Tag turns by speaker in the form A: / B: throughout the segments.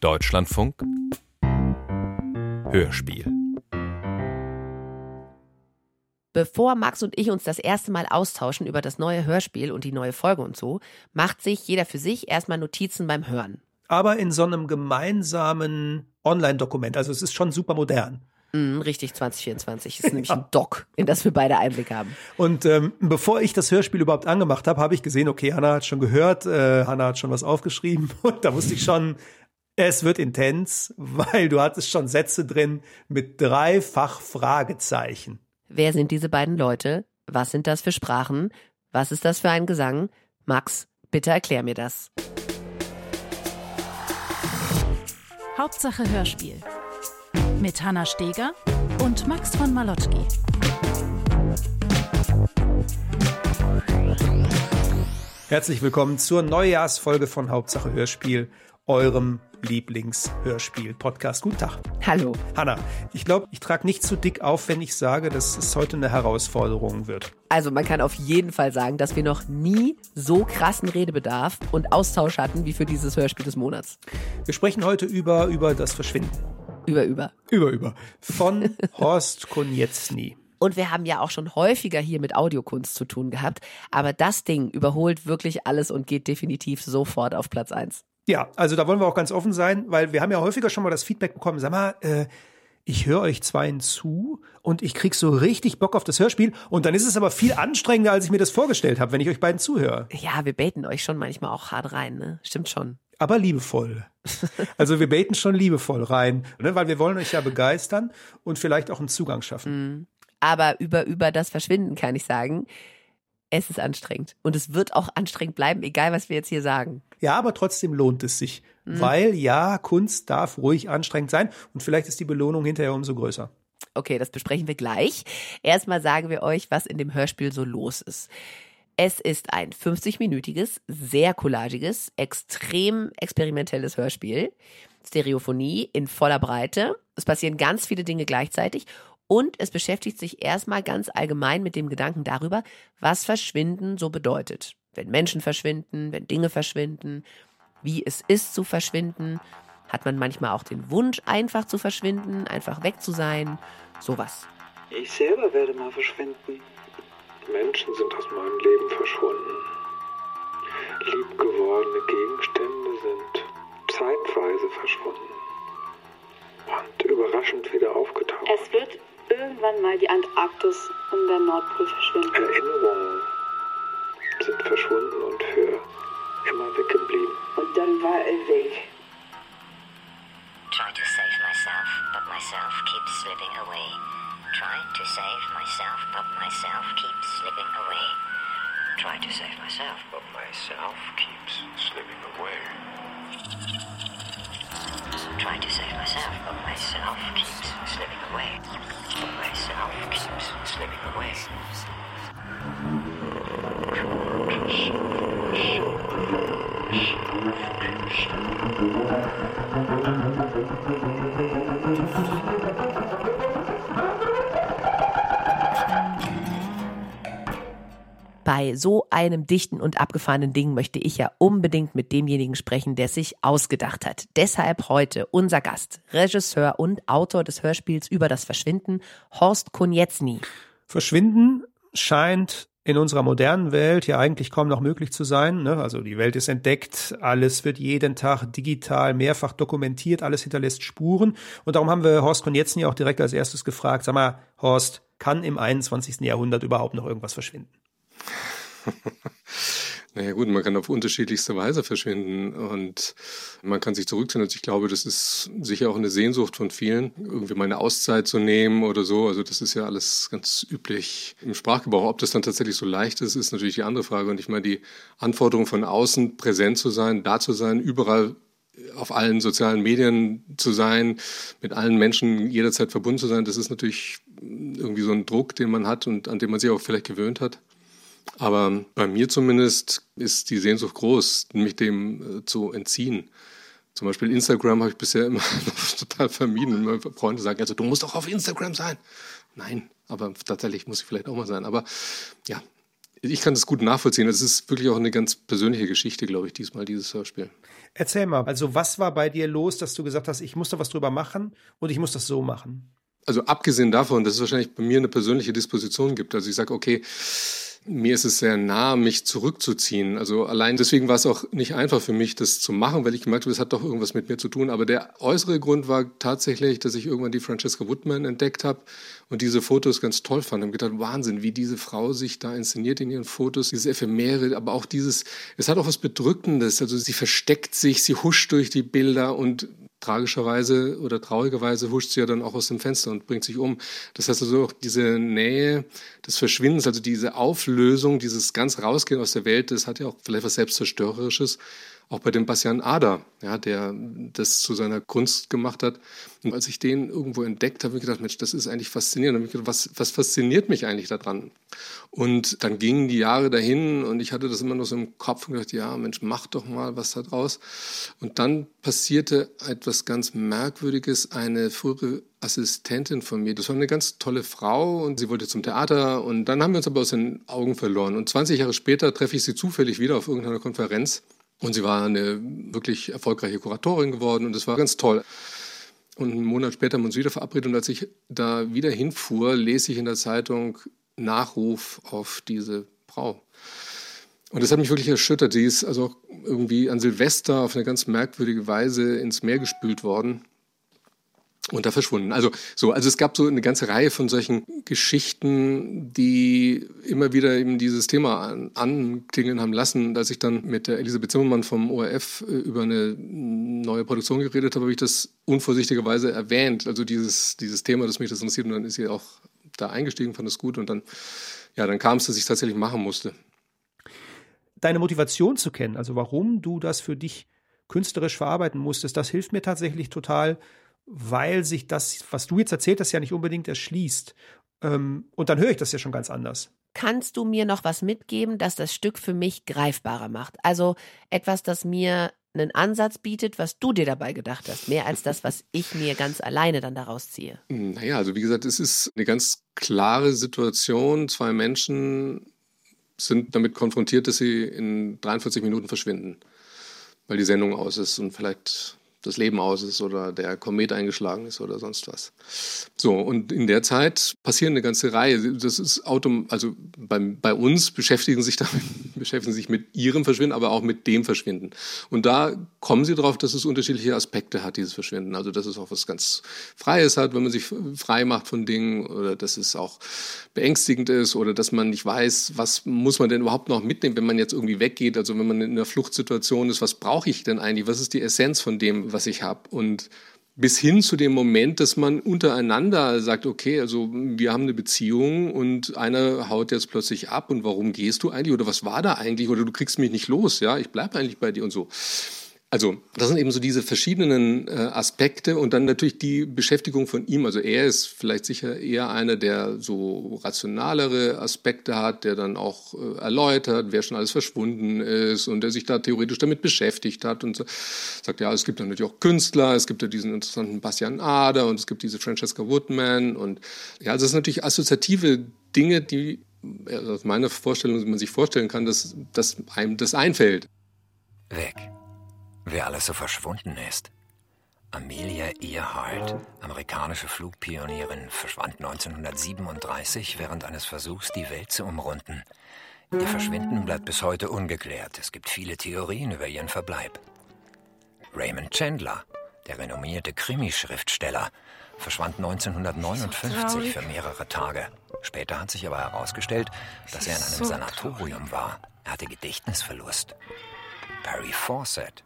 A: Deutschlandfunk Hörspiel
B: Bevor Max und ich uns das erste Mal austauschen über das neue Hörspiel und die neue Folge und so, macht sich jeder für sich erstmal Notizen beim Hören.
C: Aber in so einem gemeinsamen Online-Dokument. Also es ist schon super modern.
B: Mm, richtig, 2024 ist nämlich ein Doc, in das wir beide Einblick haben.
C: Und ähm, bevor ich das Hörspiel überhaupt angemacht habe, habe ich gesehen, okay, Hanna hat schon gehört, äh, Hanna hat schon was aufgeschrieben und da wusste ich schon, es wird intens, weil du hattest schon Sätze drin mit dreifach Fragezeichen.
B: Wer sind diese beiden Leute? Was sind das für Sprachen? Was ist das für ein Gesang? Max, bitte erklär mir das.
D: Hauptsache Hörspiel. Mit Hanna Steger und Max von Malotki.
C: Herzlich willkommen zur Neujahrsfolge von Hauptsache Hörspiel, eurem Lieblingshörspiel-Podcast. Guten Tag.
B: Hallo.
C: Hanna, ich glaube, ich trage nicht zu dick auf, wenn ich sage, dass es heute eine Herausforderung wird.
B: Also man kann auf jeden Fall sagen, dass wir noch nie so krassen Redebedarf und Austausch hatten wie für dieses Hörspiel des Monats.
C: Wir sprechen heute über, über das Verschwinden.
B: Über, über.
C: Über, über. Von Horst Konietzny.
B: Und wir haben ja auch schon häufiger hier mit Audiokunst zu tun gehabt. Aber das Ding überholt wirklich alles und geht definitiv sofort auf Platz eins.
C: Ja, also da wollen wir auch ganz offen sein, weil wir haben ja häufiger schon mal das Feedback bekommen, sag mal, äh, ich höre euch zweien zu und ich krieg so richtig Bock auf das Hörspiel und dann ist es aber viel anstrengender, als ich mir das vorgestellt habe, wenn ich euch beiden zuhöre.
B: Ja, wir baiten euch schon manchmal auch hart rein, ne? Stimmt schon.
C: Aber liebevoll. Also wir baiten schon liebevoll rein, ne? weil wir wollen euch ja begeistern und vielleicht auch einen Zugang schaffen.
B: Aber über, über das Verschwinden kann ich sagen, es ist anstrengend. Und es wird auch anstrengend bleiben, egal was wir jetzt hier sagen.
C: Ja, aber trotzdem lohnt es sich, weil ja, Kunst darf ruhig anstrengend sein und vielleicht ist die Belohnung hinterher umso größer.
B: Okay, das besprechen wir gleich. Erstmal sagen wir euch, was in dem Hörspiel so los ist. Es ist ein 50-minütiges, sehr collagiges, extrem experimentelles Hörspiel. Stereophonie in voller Breite. Es passieren ganz viele Dinge gleichzeitig und es beschäftigt sich erstmal ganz allgemein mit dem Gedanken darüber, was Verschwinden so bedeutet. Wenn Menschen verschwinden, wenn Dinge verschwinden, wie es ist zu verschwinden. Hat man manchmal auch den Wunsch, einfach zu verschwinden, einfach weg zu sein? Sowas.
E: Ich selber werde mal verschwinden. Menschen sind aus meinem Leben verschwunden. Liebgewordene Gegenstände sind zeitweise verschwunden und überraschend wieder aufgetaucht.
F: Es wird irgendwann mal die Antarktis und der Nordpol verschwinden.
E: Erinnerungen sind verschwunden und für immer weggeblieben.
F: Und dann war er weg.
G: Try to save myself, but myself keeps slipping away. Try to save myself, but myself keeps slipping away. Try to save myself, but myself keeps slipping away.
B: Bei so einem dichten und abgefahrenen Ding möchte ich ja unbedingt mit demjenigen sprechen, der sich ausgedacht hat. Deshalb heute unser Gast, Regisseur und Autor des Hörspiels über das Verschwinden, Horst Konietzny.
C: Verschwinden scheint in unserer modernen Welt ja eigentlich kaum noch möglich zu sein. Ne? Also die Welt ist entdeckt, alles wird jeden Tag digital mehrfach dokumentiert, alles hinterlässt Spuren. Und darum haben wir Horst Konietzny auch direkt als erstes gefragt, sag mal, Horst, kann im 21. Jahrhundert überhaupt noch irgendwas verschwinden?
H: Naja gut, man kann auf unterschiedlichste Weise verschwinden und man kann sich zurückziehen. Also ich glaube, das ist sicher auch eine Sehnsucht von vielen, irgendwie mal eine Auszeit zu nehmen oder so. Also das ist ja alles ganz üblich im Sprachgebrauch. Ob das dann tatsächlich so leicht ist, ist natürlich die andere Frage. Und ich meine, die Anforderung von außen, präsent zu sein, da zu sein, überall auf allen sozialen Medien zu sein, mit allen Menschen jederzeit verbunden zu sein, das ist natürlich irgendwie so ein Druck, den man hat und an den man sich auch vielleicht gewöhnt hat. Aber bei mir zumindest ist die Sehnsucht groß, mich dem äh, zu entziehen. Zum Beispiel Instagram habe ich bisher immer total vermieden. Meine Freunde sagen, also du musst doch auf Instagram sein. Nein, aber tatsächlich muss ich vielleicht auch mal sein. Aber ja, ich kann das gut nachvollziehen. Es ist wirklich auch eine ganz persönliche Geschichte, glaube ich, diesmal, dieses Hörspiel.
C: Erzähl mal, also was war bei dir los, dass du gesagt hast, ich muss da was drüber machen und ich muss das so machen?
H: Also abgesehen davon, dass es wahrscheinlich bei mir eine persönliche Disposition gibt. Also ich sage, okay, mir ist es sehr nah, mich zurückzuziehen. Also allein deswegen war es auch nicht einfach für mich, das zu machen, weil ich gemerkt habe, es hat doch irgendwas mit mir zu tun. Aber der äußere Grund war tatsächlich, dass ich irgendwann die Francesca Woodman entdeckt habe und diese Fotos ganz toll fand. Ich habe gedacht, Wahnsinn, wie diese Frau sich da inszeniert in ihren Fotos, dieses Ephemere, aber auch dieses, es hat auch was Bedrückendes. Also sie versteckt sich, sie huscht durch die Bilder und tragischerweise oder traurigerweise huscht sie ja dann auch aus dem Fenster und bringt sich um. Das heißt also auch diese Nähe des Verschwindens, also diese Auflösung, dieses ganz Rausgehen aus der Welt, das hat ja auch vielleicht was Selbstzerstörerisches. Auch bei dem Bastian Ader, ja, der das zu seiner Kunst gemacht hat. Und als ich den irgendwo entdeckt habe, habe ich gedacht, Mensch, das ist eigentlich faszinierend. Und ich gedacht, was, was fasziniert mich eigentlich daran? Und dann gingen die Jahre dahin und ich hatte das immer noch so im Kopf und gedacht, ja, Mensch, mach doch mal was da draus. Und dann passierte etwas ganz Merkwürdiges. Eine frühere Assistentin von mir, das war eine ganz tolle Frau und sie wollte zum Theater und dann haben wir uns aber aus den Augen verloren. Und 20 Jahre später treffe ich sie zufällig wieder auf irgendeiner Konferenz und sie war eine wirklich erfolgreiche Kuratorin geworden und das war ganz toll. Und einen Monat später haben wir uns wieder verabredet und als ich da wieder hinfuhr, lese ich in der Zeitung Nachruf auf diese Frau. Und das hat mich wirklich erschüttert. Sie ist also irgendwie an Silvester auf eine ganz merkwürdige Weise ins Meer gespült worden und da verschwunden. Also so, also es gab so eine ganze Reihe von solchen Geschichten, die immer wieder eben dieses Thema an, anklingeln haben lassen. Als ich dann mit der Elisabeth Zimmermann vom ORF äh, über eine neue Produktion geredet habe, habe ich das unvorsichtigerweise erwähnt. Also dieses, dieses Thema, das mich das interessiert und dann ist sie auch da eingestiegen, fand es gut und dann, ja, dann kam es, dass ich es tatsächlich machen musste.
C: Deine Motivation zu kennen, also warum du das für dich künstlerisch verarbeiten musstest, das hilft mir tatsächlich total, weil sich das, was du jetzt erzählt hast, ja nicht unbedingt erschließt. Ähm, und dann höre ich das ja schon ganz anders.
B: Kannst du mir noch was mitgeben, das das Stück für mich greifbarer macht? Also etwas, das mir einen Ansatz bietet, was du dir dabei gedacht hast, mehr als das, was ich mir ganz alleine dann daraus ziehe.
H: Naja, also wie gesagt, es ist eine ganz klare Situation. Zwei Menschen sind damit konfrontiert, dass sie in 43 Minuten verschwinden, weil die Sendung aus ist und vielleicht das Leben aus ist oder der Komet eingeschlagen ist oder sonst was. So, und in der Zeit passieren eine ganze Reihe. Das ist autom also bei, bei uns beschäftigen sich damit, beschäftigen sich mit ihrem Verschwinden, aber auch mit dem Verschwinden. Und da kommen sie darauf, dass es unterschiedliche Aspekte hat, dieses Verschwinden. Also, dass es auch was ganz Freies hat, wenn man sich frei macht von Dingen oder dass es auch beängstigend ist oder dass man nicht weiß, was muss man denn überhaupt noch mitnehmen, wenn man jetzt irgendwie weggeht. Also, wenn man in einer Fluchtsituation ist, was brauche ich denn eigentlich? Was ist die Essenz von dem, was ich habe. Und bis hin zu dem Moment, dass man untereinander sagt, okay, also wir haben eine Beziehung und einer haut jetzt plötzlich ab und warum gehst du eigentlich oder was war da eigentlich oder du kriegst mich nicht los, ja, ich bleibe eigentlich bei dir und so. Also das sind eben so diese verschiedenen äh, Aspekte und dann natürlich die Beschäftigung von ihm. Also er ist vielleicht sicher eher einer, der so rationalere Aspekte hat, der dann auch äh, erläutert, wer schon alles verschwunden ist und der sich da theoretisch damit beschäftigt hat und so. sagt, ja, es gibt dann natürlich auch Künstler, es gibt ja diesen interessanten Bastian Ader und es gibt diese Francesca Woodman und ja, also das sind natürlich assoziative Dinge, die aus meiner Vorstellung, man sich vorstellen kann, dass, dass einem das einfällt.
A: Weg wer alles so verschwunden ist. Amelia Earhart, amerikanische Flugpionierin, verschwand 1937 während eines Versuchs, die Welt zu umrunden. Ihr Verschwinden bleibt bis heute ungeklärt. Es gibt viele Theorien über ihren Verbleib. Raymond Chandler, der renommierte Krimischriftsteller, verschwand 1959 für mehrere Tage. Später hat sich aber herausgestellt, dass er in einem Sanatorium war. Er hatte Gedächtnisverlust. Barry Fawcett,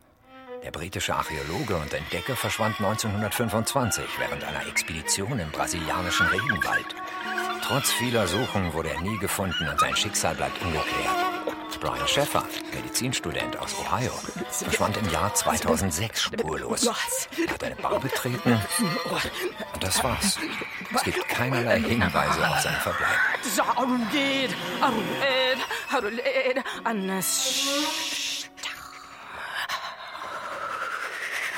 A: der britische Archäologe und Entdecker verschwand 1925 während einer Expedition im brasilianischen Regenwald. Trotz vieler Suchen wurde er nie gefunden und sein Schicksal bleibt ungeklärt. Brian Sheffer, Medizinstudent aus Ohio, verschwand im Jahr 2006 spurlos. Er hat eine Bar betreten und das war's. Es gibt keinerlei Hinweise auf seinen Verbleib.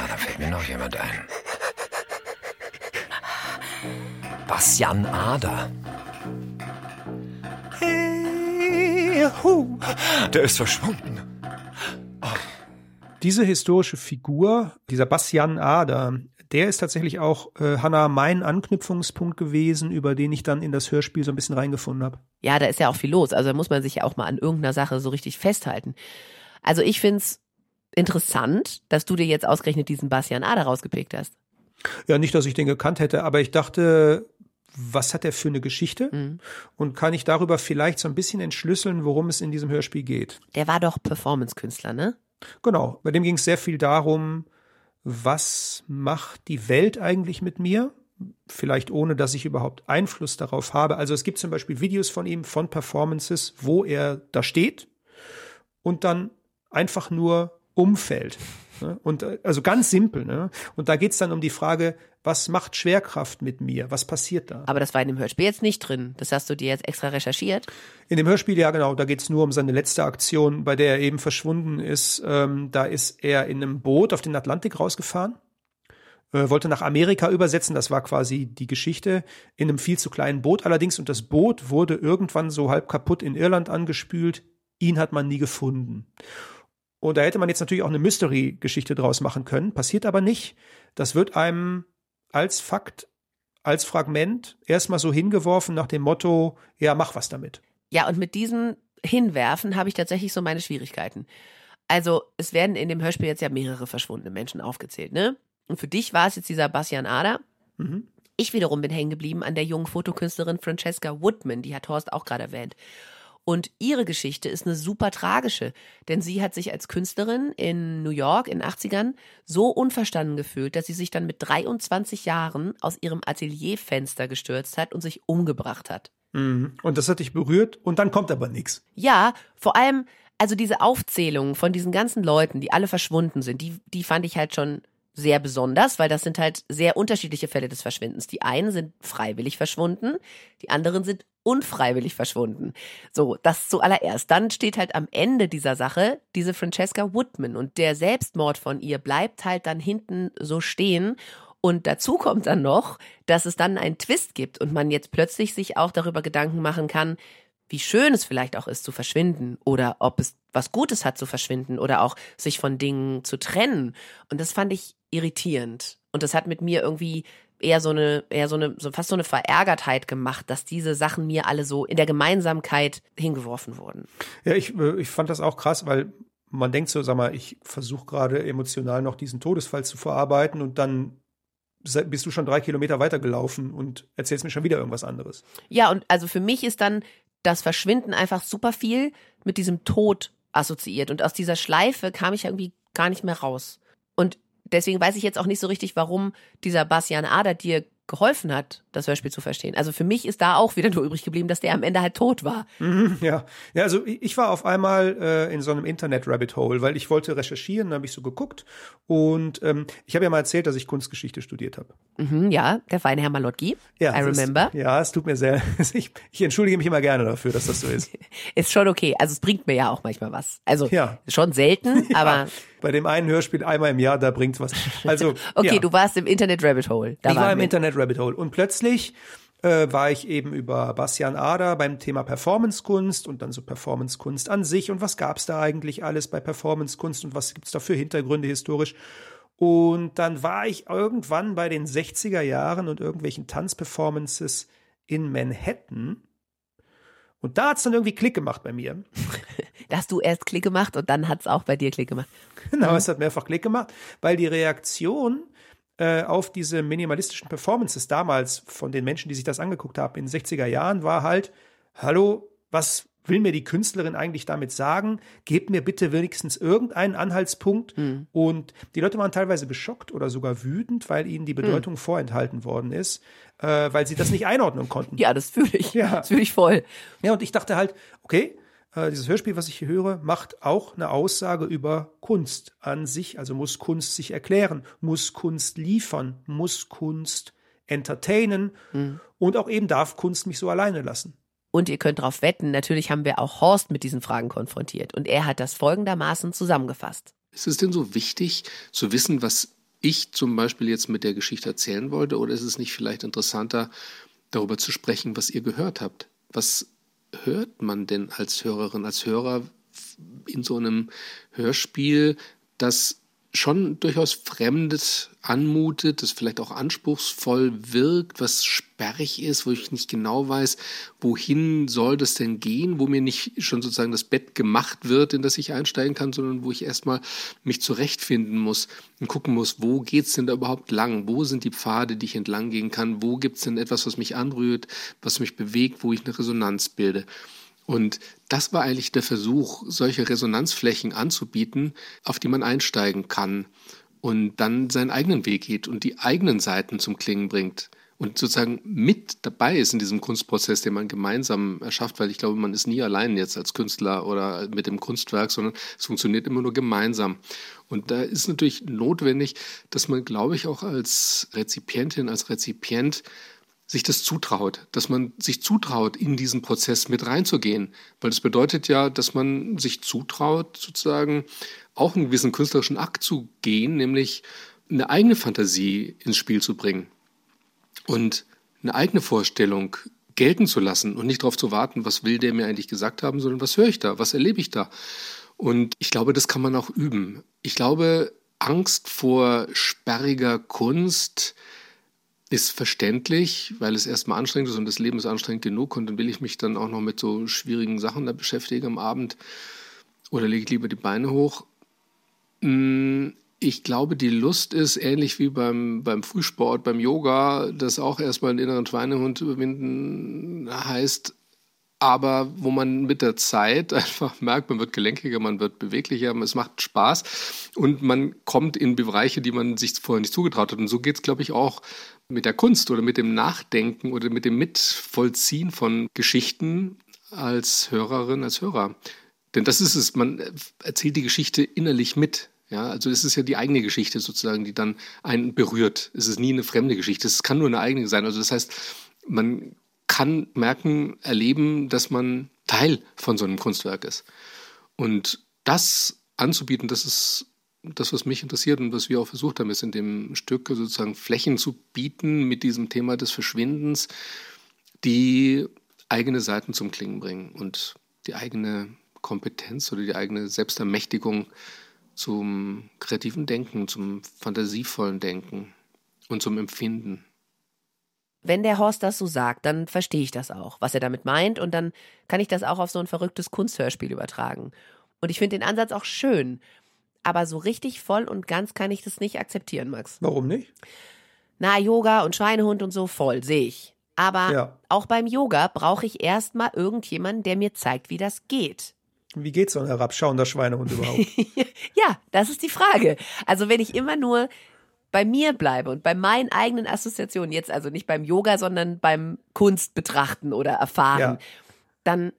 A: Ah, da fällt mir noch jemand ein. Bastian Ader. Hey, hu. Der ist verschwunden. Oh.
C: diese historische Figur, dieser Bastian Ader, der ist tatsächlich auch, äh, Hanna, mein Anknüpfungspunkt gewesen, über den ich dann in das Hörspiel so ein bisschen reingefunden habe.
B: Ja, da ist ja auch viel los. Also da muss man sich ja auch mal an irgendeiner Sache so richtig festhalten. Also ich find's interessant, dass du dir jetzt ausgerechnet diesen Bastian Ader rausgepickt hast.
C: Ja, nicht, dass ich den gekannt hätte, aber ich dachte, was hat er für eine Geschichte?
B: Mhm.
C: Und kann ich darüber vielleicht so ein bisschen entschlüsseln, worum es in diesem Hörspiel geht?
B: Der war doch Performance-Künstler, ne?
C: Genau, bei dem ging es sehr viel darum, was macht die Welt eigentlich mit mir? Vielleicht ohne, dass ich überhaupt Einfluss darauf habe. Also es gibt zum Beispiel Videos von ihm, von Performances, wo er da steht und dann einfach nur umfällt. Ne? Und äh, also ganz simpel. Ne? Und da geht's dann um die Frage, was macht Schwerkraft mit mir? Was passiert da?
B: Aber das war in dem Hörspiel jetzt nicht drin. Das hast du dir jetzt extra recherchiert.
C: In dem Hörspiel, ja genau, da geht's nur um seine letzte Aktion, bei der er eben verschwunden ist. Ähm, da ist er in einem Boot auf den Atlantik rausgefahren, äh, wollte nach Amerika übersetzen, das war quasi die Geschichte, in einem viel zu kleinen Boot allerdings. Und das Boot wurde irgendwann so halb kaputt in Irland angespült. Ihn hat man nie gefunden. Und da hätte man jetzt natürlich auch eine Mystery-Geschichte draus machen können, passiert aber nicht. Das wird einem als Fakt, als Fragment erstmal so hingeworfen nach dem Motto, ja, mach was damit.
B: Ja, und mit diesem Hinwerfen habe ich tatsächlich so meine Schwierigkeiten. Also, es werden in dem Hörspiel jetzt ja mehrere verschwundene Menschen aufgezählt, ne? Und für dich war es jetzt dieser Bastian Ader.
C: Mhm.
B: Ich wiederum bin hängen geblieben an der jungen Fotokünstlerin Francesca Woodman, die hat Horst auch gerade erwähnt. Und ihre Geschichte ist eine super tragische, denn sie hat sich als Künstlerin in New York in den 80ern so unverstanden gefühlt, dass sie sich dann mit 23 Jahren aus ihrem Atelierfenster gestürzt hat und sich umgebracht hat.
C: Mhm. Und das hat dich berührt und dann kommt aber nichts.
B: Ja, vor allem, also diese Aufzählung von diesen ganzen Leuten, die alle verschwunden sind, die, die fand ich halt schon sehr besonders, weil das sind halt sehr unterschiedliche Fälle des Verschwindens. Die einen sind freiwillig verschwunden, die anderen sind unfreiwillig verschwunden. So, das zuallererst. Dann steht halt am Ende dieser Sache diese Francesca Woodman und der Selbstmord von ihr bleibt halt dann hinten so stehen. Und dazu kommt dann noch, dass es dann einen Twist gibt und man jetzt plötzlich sich auch darüber Gedanken machen kann, wie schön es vielleicht auch ist zu verschwinden oder ob es was Gutes hat zu verschwinden oder auch sich von Dingen zu trennen. Und das fand ich irritierend. Und das hat mit mir irgendwie eher so eine, eher so eine, so fast so eine Verärgertheit gemacht, dass diese Sachen mir alle so in der Gemeinsamkeit hingeworfen wurden.
C: Ja, ich, äh, ich fand das auch krass, weil man denkt so, sag mal, ich versuche gerade emotional noch diesen Todesfall zu verarbeiten und dann bist du schon drei Kilometer weitergelaufen und erzählst mir schon wieder irgendwas anderes.
B: Ja, und also für mich ist dann das Verschwinden einfach super viel mit diesem Tod assoziiert. Und aus dieser Schleife kam ich irgendwie gar nicht mehr raus. Und deswegen weiß ich jetzt auch nicht so richtig, warum dieser Bastian Ader dir geholfen hat, das Hörspiel zu verstehen. Also für mich ist da auch wieder nur übrig geblieben, dass der am Ende halt tot war.
C: Mhm, ja, ja also ich war auf einmal äh, in so einem Internet-Rabbit-Hole, weil ich wollte recherchieren, da habe ich so geguckt und ähm, ich habe ja mal erzählt, dass ich Kunstgeschichte studiert habe.
B: Mhm, ja, der feine Herr Malotki.
C: Ja,
B: I remember.
C: Ist, ja, es tut mir sehr, ich, ich entschuldige mich immer gerne dafür, dass das so ist.
B: ist schon okay, also es bringt mir ja auch manchmal was. Also
C: ja.
B: schon selten,
C: ja,
B: aber
C: bei dem einen Hörspiel einmal im Jahr, da bringt's was. Also
B: okay,
C: ja.
B: du warst im Internet Rabbit Hole. Da
C: ich war im
B: wir.
C: Internet Rabbit Hole und plötzlich äh, war ich eben über Bastian Ader beim Thema Performancekunst und dann so Performancekunst an sich und was gab's da eigentlich alles bei Performancekunst und was gibt's da für Hintergründe historisch. Und dann war ich irgendwann bei den 60er Jahren und irgendwelchen Tanzperformances in Manhattan. Und da hat's dann irgendwie Klick gemacht bei mir.
B: Da hast du erst Klick gemacht und dann hat's auch bei dir Klick gemacht.
C: Genau, es hat mehrfach Klick gemacht, weil die Reaktion äh, auf diese minimalistischen Performances damals von den Menschen, die sich das angeguckt haben in den 60er Jahren, war halt, hallo, was will mir die Künstlerin eigentlich damit sagen? Gebt mir bitte wenigstens irgendeinen Anhaltspunkt.
B: Mhm.
C: Und die Leute waren teilweise geschockt oder sogar wütend, weil ihnen die Bedeutung mhm. vorenthalten worden ist, äh, weil sie das nicht einordnen konnten.
B: Ja, das fühle ich.
C: Ja.
B: Das fühle ich voll.
C: Ja, und ich dachte halt, okay, äh, dieses Hörspiel, was ich hier höre, macht auch eine Aussage über Kunst an sich. Also muss Kunst sich erklären, muss Kunst liefern, muss Kunst entertainen
B: Mhm.
C: und auch eben darf Kunst mich so alleine lassen.
B: Und ihr könnt darauf wetten, natürlich haben wir auch Horst mit diesen Fragen konfrontiert. Und er hat das folgendermaßen zusammengefasst.
H: Ist es denn so wichtig zu wissen, was ich zum Beispiel jetzt mit der Geschichte erzählen wollte? Oder ist es nicht vielleicht interessanter, darüber zu sprechen, was ihr gehört habt? Was hört man denn als Hörerin, als Hörer in so einem Hörspiel, das schon durchaus fremdet anmutet, das vielleicht auch anspruchsvoll wirkt, was sperrig ist, wo ich nicht genau weiß, wohin soll das denn gehen, wo mir nicht schon sozusagen das Bett gemacht wird, in das ich einsteigen kann, sondern wo ich erstmal mich zurechtfinden muss und gucken muss, wo geht's denn da überhaupt lang? Wo sind die Pfade, die ich entlang gehen kann? Wo gibt's denn etwas, was mich anrührt, was mich bewegt, wo ich eine Resonanz bilde? Und das war eigentlich der Versuch, solche Resonanzflächen anzubieten, auf die man einsteigen kann und dann seinen eigenen Weg geht und die eigenen Seiten zum Klingen bringt und sozusagen mit dabei ist in diesem Kunstprozess, den man gemeinsam erschafft, weil ich glaube, man ist nie allein jetzt als Künstler oder mit dem Kunstwerk, sondern es funktioniert immer nur gemeinsam. Und da ist natürlich notwendig, dass man, glaube ich, auch als Rezipientin, als Rezipient sich das zutraut, dass man sich zutraut, in diesen Prozess mit reinzugehen. Weil das bedeutet ja, dass man sich zutraut, sozusagen auch einen gewissen künstlerischen Akt zu gehen, nämlich eine eigene Fantasie ins Spiel zu bringen und eine eigene Vorstellung gelten zu lassen und nicht darauf zu warten, was will der mir eigentlich gesagt haben, sondern was höre ich da, was erlebe ich da. Und ich glaube, das kann man auch üben. Ich glaube, Angst vor sperriger Kunst, ist verständlich, weil es erstmal anstrengend ist und das Leben ist anstrengend genug und dann will ich mich dann auch noch mit so schwierigen Sachen da beschäftigen am Abend oder lege ich lieber die Beine hoch. Mm, ich glaube, die Lust ist ähnlich wie beim, beim Frühsport, beim Yoga, das auch erstmal einen inneren Schweinehund überwinden heißt, aber wo man mit der Zeit einfach merkt, man wird gelenkiger, man wird beweglicher, es macht Spaß und man kommt in Bereiche, die man sich vorher nicht zugetraut hat. Und so geht es, glaube ich, auch mit der Kunst oder mit dem Nachdenken oder mit dem Mitvollziehen von Geschichten als Hörerin, als Hörer. Denn das ist es, man erzählt die Geschichte innerlich mit. Ja, also es ist ja die eigene Geschichte sozusagen, die dann einen berührt. Es ist nie eine fremde Geschichte. Es kann nur eine eigene sein. Also das heißt, man kann merken, erleben, dass man Teil von so einem Kunstwerk ist. Und das anzubieten, das ist das, was mich interessiert und was wir auch versucht haben, ist in dem Stück sozusagen Flächen zu bieten mit diesem Thema des Verschwindens, die eigene Seiten zum Klingen bringen und die eigene Kompetenz oder die eigene Selbstermächtigung zum kreativen Denken, zum fantasievollen Denken und zum Empfinden.
B: Wenn der Horst das so sagt, dann verstehe ich das auch, was er damit meint, und dann kann ich das auch auf so ein verrücktes Kunsthörspiel übertragen. Und ich finde den Ansatz auch schön, aber so richtig voll und ganz kann ich das nicht akzeptieren, Max.
C: Warum nicht?
B: Na, Yoga und Schweinehund und so voll, sehe ich. Aber ja. auch beim Yoga brauche ich erstmal irgendjemanden, der mir zeigt, wie das geht.
C: Wie geht so ein herabschauender Schweinehund überhaupt?
B: ja, das ist die Frage. Also wenn ich immer nur bei mir bleibe und bei meinen eigenen Assoziationen, jetzt also nicht beim Yoga, sondern beim Kunst betrachten oder erfahren, ja. dann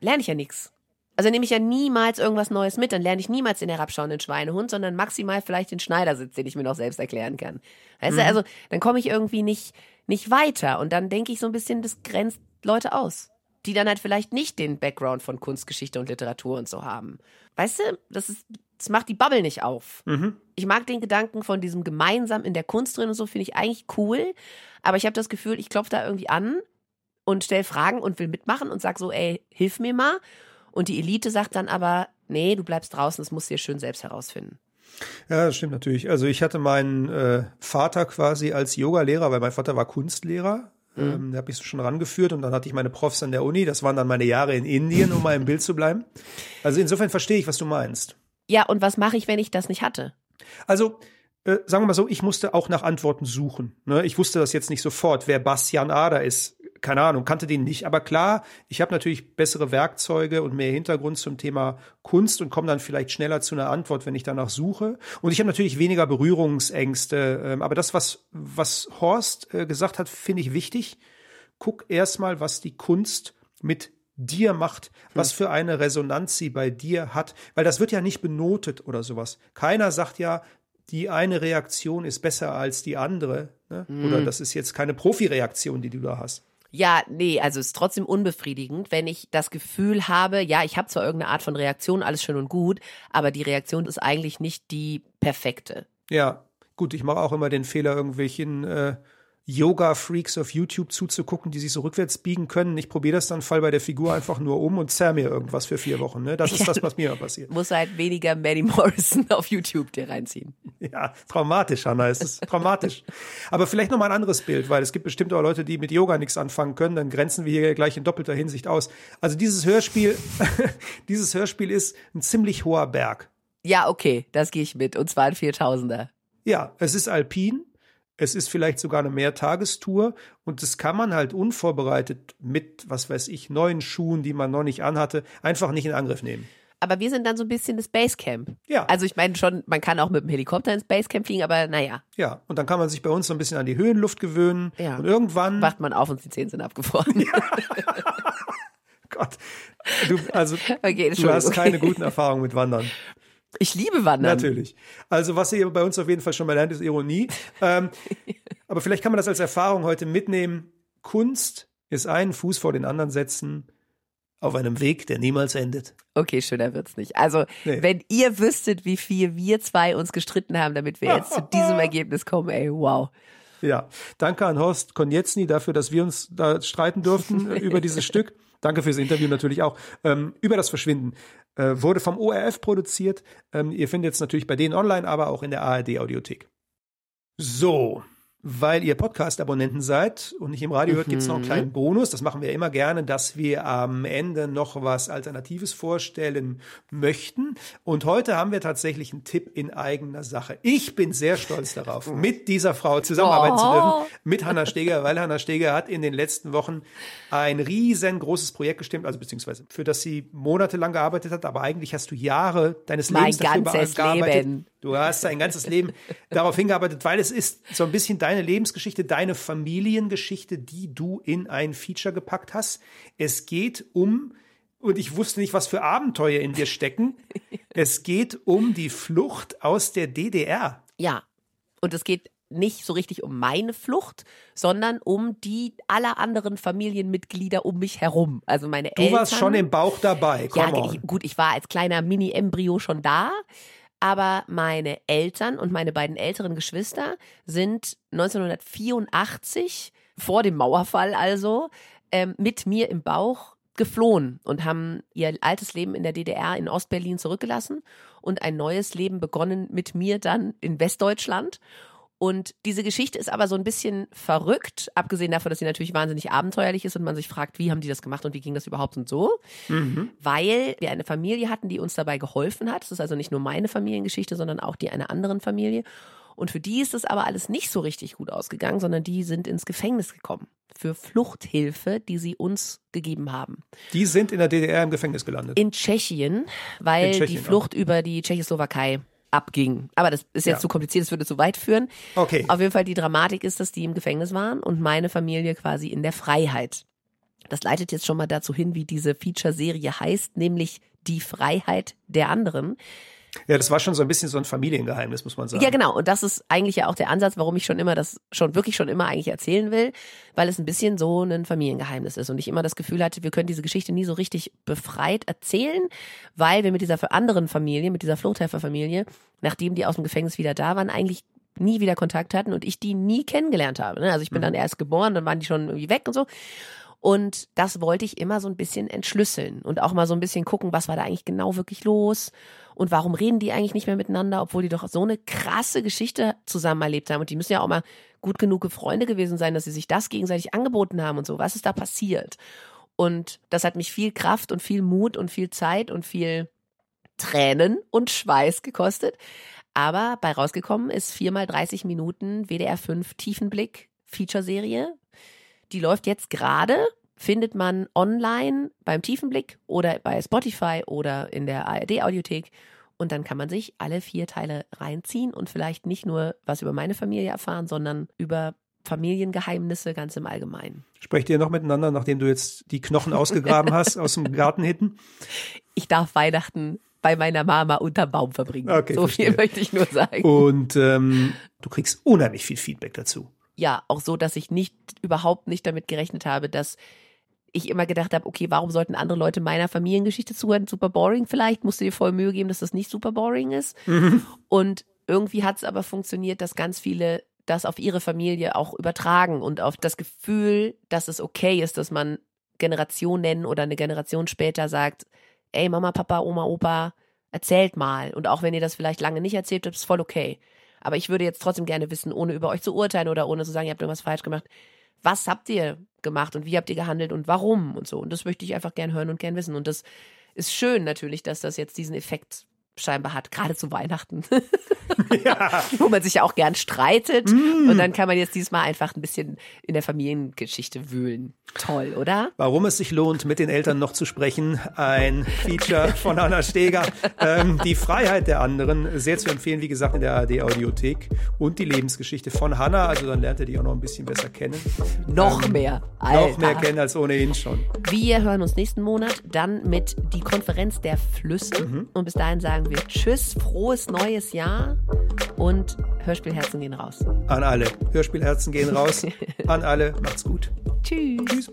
B: lerne ich ja nichts. Also nehme ich ja niemals irgendwas Neues mit, dann lerne ich niemals den herabschauenden Schweinehund, sondern maximal vielleicht den Schneidersitz, den ich mir noch selbst erklären kann. Weißt mhm. du, also dann komme ich irgendwie nicht, nicht weiter und dann denke ich so ein bisschen, das grenzt Leute aus, die dann halt vielleicht nicht den Background von Kunstgeschichte und Literatur und so haben. Weißt du, das ist, das macht die Bubble nicht auf. Mhm. Ich mag den Gedanken von diesem gemeinsam in der Kunst drin und so, finde ich eigentlich cool, aber ich habe das Gefühl, ich klopfe da irgendwie an und stelle Fragen und will mitmachen und sag so, ey, hilf mir mal. Und die Elite sagt dann aber, nee, du bleibst draußen, das musst du dir schön selbst herausfinden.
C: Ja, das stimmt natürlich. Also ich hatte meinen äh, Vater quasi als Yoga-Lehrer, weil mein Vater war Kunstlehrer. Mhm. Ähm, der hat mich so schon rangeführt und dann hatte ich meine Profs an der Uni. Das waren dann meine Jahre in Indien, um mal im Bild zu bleiben. Also insofern verstehe ich, was du meinst.
B: Ja, und was mache ich, wenn ich das nicht hatte?
C: Also äh, sagen wir mal so, ich musste auch nach Antworten suchen. Ne? Ich wusste das jetzt nicht sofort, wer Bastian Ader ist keine Ahnung, kannte den nicht. Aber klar, ich habe natürlich bessere Werkzeuge und mehr Hintergrund zum Thema Kunst und komme dann vielleicht schneller zu einer Antwort, wenn ich danach suche. Und ich habe natürlich weniger Berührungsängste. Ähm, aber das, was, was Horst äh, gesagt hat, finde ich wichtig. Guck erstmal, was die Kunst mit dir macht, was hm. für eine Resonanz sie bei dir hat, weil das wird ja nicht benotet oder sowas. Keiner sagt ja, die eine Reaktion ist besser als die andere, ne? mhm. oder das ist jetzt keine Profi-Reaktion, die du da hast.
B: Ja, nee, also es ist trotzdem unbefriedigend, wenn ich das Gefühl habe, ja, ich habe zwar irgendeine Art von Reaktion, alles schön und gut, aber die Reaktion ist eigentlich nicht die perfekte.
C: Ja, gut, ich mache auch immer den Fehler, irgendwelchen äh, Yoga-Freaks auf YouTube zuzugucken, die sich so rückwärts biegen können. Ich probiere das dann, fall bei der Figur einfach nur um und zerr mir irgendwas für vier Wochen. Ne? Das ist das, was mir immer passiert.
B: Muss halt weniger Maddie Morrison auf YouTube dir reinziehen.
C: Ja, traumatisch, Hanna, es ist traumatisch. Aber vielleicht noch mal ein anderes Bild, weil es gibt bestimmt auch Leute, die mit Yoga nichts anfangen können, dann grenzen wir hier gleich in doppelter Hinsicht aus. Also dieses Hörspiel, dieses Hörspiel ist ein ziemlich hoher Berg.
B: Ja, okay, das gehe ich mit. Und zwar ein 4000er.
C: Ja, es ist alpin. Es ist vielleicht sogar eine Mehrtagestour und das kann man halt unvorbereitet mit, was weiß ich, neuen Schuhen, die man noch nicht anhatte, einfach nicht in Angriff nehmen.
B: Aber wir sind dann so ein bisschen das Basecamp.
C: Ja.
B: Also ich meine schon, man kann auch mit dem Helikopter ins Basecamp fliegen, aber naja,
C: Ja, und dann kann man sich bei uns so ein bisschen an die Höhenluft gewöhnen
B: Ja.
C: und irgendwann,
B: wacht man auf und die Zähne sind abgefroren.
C: Gott, du, also
B: Okay,
C: du hast keine guten Erfahrungen mit Wandern.
B: Ich liebe Wandern.
C: Natürlich. Also was ihr bei uns auf jeden Fall schon mal lernt, ist Ironie. Ähm, aber vielleicht kann man das als Erfahrung heute mitnehmen. Kunst ist einen Fuß vor den anderen setzen auf einem Weg, der niemals endet.
B: Okay, schöner wird's nicht. Also,
C: Nee.
B: wenn ihr wüsstet, wie viel wir zwei uns gestritten haben, damit wir jetzt zu diesem Ergebnis kommen, ey, wow.
C: Ja, danke an Horst Konietzny dafür, dass wir uns da streiten durften über dieses Stück. Danke fürs Interview natürlich auch. Ähm, über das Verschwinden äh, wurde vom ORF produziert. Ähm, ihr findet es natürlich bei denen online, aber auch in der ARD Audiothek. So, weil ihr Podcast-Abonnenten seid und nicht im Radio hört, gibt es noch einen kleinen Bonus. Das machen wir immer gerne, dass wir am Ende noch was Alternatives vorstellen möchten. Und heute haben wir tatsächlich einen Tipp in eigener Sache. Ich bin sehr stolz darauf, mit dieser Frau zusammenarbeiten zu dürfen, mit Hanna Steger, weil Hanna Steger hat in den letzten Wochen ein riesengroßes Projekt gestimmt, also beziehungsweise für das sie monatelang gearbeitet hat, aber eigentlich hast du Jahre deines
B: Mein
C: Lebens dafür
B: ganzes
C: gearbeitet.
B: Leben.
C: Du hast dein ganzes Leben darauf hingearbeitet, weil es ist so ein bisschen deine Lebensgeschichte, deine Familiengeschichte, die du in ein Feature gepackt hast. Es geht um, und ich wusste nicht, was für Abenteuer in dir stecken. Es geht um die Flucht aus der DDR.
B: Ja. Und es geht nicht so richtig um meine Flucht, sondern um die aller anderen Familienmitglieder um mich herum. Also meine
C: Du
B: Eltern.
C: warst schon im Bauch dabei.
B: Ja,
C: Come on.
B: ich, gut, ich war als kleiner Mini-Embryo schon da, aber meine Eltern und meine beiden älteren Geschwister sind 1984, vor dem Mauerfall also, ähm, mit mir im Bauch geflohen und haben ihr altes Leben in der DDR in Ostberlin zurückgelassen und ein neues Leben begonnen mit mir dann in Westdeutschland. Und diese Geschichte ist aber so ein bisschen verrückt, abgesehen davon, dass sie natürlich wahnsinnig abenteuerlich ist und man sich fragt, wie haben die das gemacht und wie ging das überhaupt und so. Weil wir eine Familie hatten, die uns dabei geholfen hat. Es ist also nicht nur meine Familiengeschichte, sondern auch die einer anderen Familie. Und für die ist es aber alles nicht so richtig gut ausgegangen, sondern die sind ins Gefängnis gekommen für Fluchthilfe, die sie uns gegeben haben.
C: Die sind in der DDR im Gefängnis gelandet.
B: In Tschechien, weil
C: In Tschechien,
B: die Flucht über die Tschechoslowakei abging. Aber das ist jetzt
C: Ja.
B: zu kompliziert, das würde zu weit führen.
C: Okay.
B: Auf jeden Fall die Dramatik ist, dass die im Gefängnis waren und meine Familie quasi in der Freiheit. Das leitet jetzt schon mal dazu hin, wie diese Feature-Serie heißt, nämlich die Freiheit der anderen.
C: Ja, das war schon so ein bisschen so ein Familiengeheimnis, muss man sagen.
B: Ja, genau. Und das ist eigentlich ja auch der Ansatz, warum ich schon immer das, schon wirklich schon immer eigentlich erzählen will, weil es ein bisschen so ein Familiengeheimnis ist und ich immer das Gefühl hatte, wir können diese Geschichte nie so richtig befreit erzählen, weil wir mit dieser anderen Familie, mit dieser Fluchthelferfamilie, nachdem die aus dem Gefängnis wieder da waren, eigentlich nie wieder Kontakt hatten und ich die nie kennengelernt habe. ne? Also ich bin dann erst geboren, dann waren die schon irgendwie weg und so. Und das wollte ich immer so ein bisschen entschlüsseln und auch mal so ein bisschen gucken, was war da eigentlich genau wirklich los und warum reden die eigentlich nicht mehr miteinander, obwohl die doch so eine krasse Geschichte zusammen erlebt haben. Und die müssen ja auch mal gut genug Freunde gewesen sein, dass sie sich das gegenseitig angeboten haben und so. Was ist da passiert? Und das hat mich viel Kraft und viel Mut und viel Zeit und viel Tränen und Schweiß gekostet. Aber bei rausgekommen ist viermal 30 Minuten WDR 5 Tiefenblick Feature-Serie. Die läuft jetzt gerade, findet man online beim Tiefenblick oder bei Spotify oder in der ARD-Audiothek. Und dann kann man sich alle vier Teile reinziehen und vielleicht nicht nur was über meine Familie erfahren, sondern über Familiengeheimnisse ganz im Allgemeinen.
C: Sprecht ihr noch miteinander, nachdem du jetzt die Knochen ausgegraben hast aus dem Garten hinten?
B: Ich darf Weihnachten bei meiner Mama unterm Baum verbringen.
C: Okay,
B: so viel
C: verstehe.
B: möchte ich nur sagen.
C: Und ähm, du kriegst unheimlich viel Feedback dazu.
B: Ja, auch so, dass ich nicht, überhaupt nicht damit gerechnet habe, dass ich immer gedacht habe, okay, warum sollten andere Leute meiner Familiengeschichte zuhören? Super boring vielleicht, musst du dir voll Mühe geben, dass das nicht super boring ist. Und irgendwie hat es aber funktioniert, dass ganz viele das auf ihre Familie auch übertragen und auf das Gefühl, dass es okay ist, dass man Generationen oder eine Generation später sagt, ey Mama, Papa, Oma, Opa, erzählt mal. Und auch wenn ihr das vielleicht lange nicht erzählt habt, ist voll okay. Aber ich würde jetzt trotzdem gerne wissen, ohne über euch zu urteilen oder ohne zu sagen, ihr habt irgendwas falsch gemacht. Was habt ihr gemacht und wie habt ihr gehandelt und warum und so. Und das möchte ich einfach gern hören und gern wissen. Und das ist schön natürlich, dass das jetzt diesen Effekt scheinbar hat, gerade zu Weihnachten. ja. Wo man sich ja auch gern streitet. Mm. Und dann kann man jetzt diesmal einfach ein bisschen in der Familiengeschichte wühlen. Toll, oder?
C: Warum es sich lohnt, mit den Eltern noch zu sprechen. Ein Feature von Anna Steger. Ähm, die Freiheit der anderen. Sehr zu empfehlen, wie gesagt, in der ARD-Audiothek. Und die Lebensgeschichte von Hannah. Also dann lernt ihr die auch noch ein bisschen besser kennen.
B: Noch ähm, mehr.
C: Alter. Noch mehr kennen als ohnehin schon.
B: Wir hören uns nächsten Monat dann mit die Konferenz der Flüsse. Mhm. Und bis dahin sagen wir Tschüss, frohes neues Jahr und Hörspielherzen gehen raus.
C: An alle. Hörspielherzen gehen raus. An alle. Macht's gut.
B: Tschüss. Tschüss.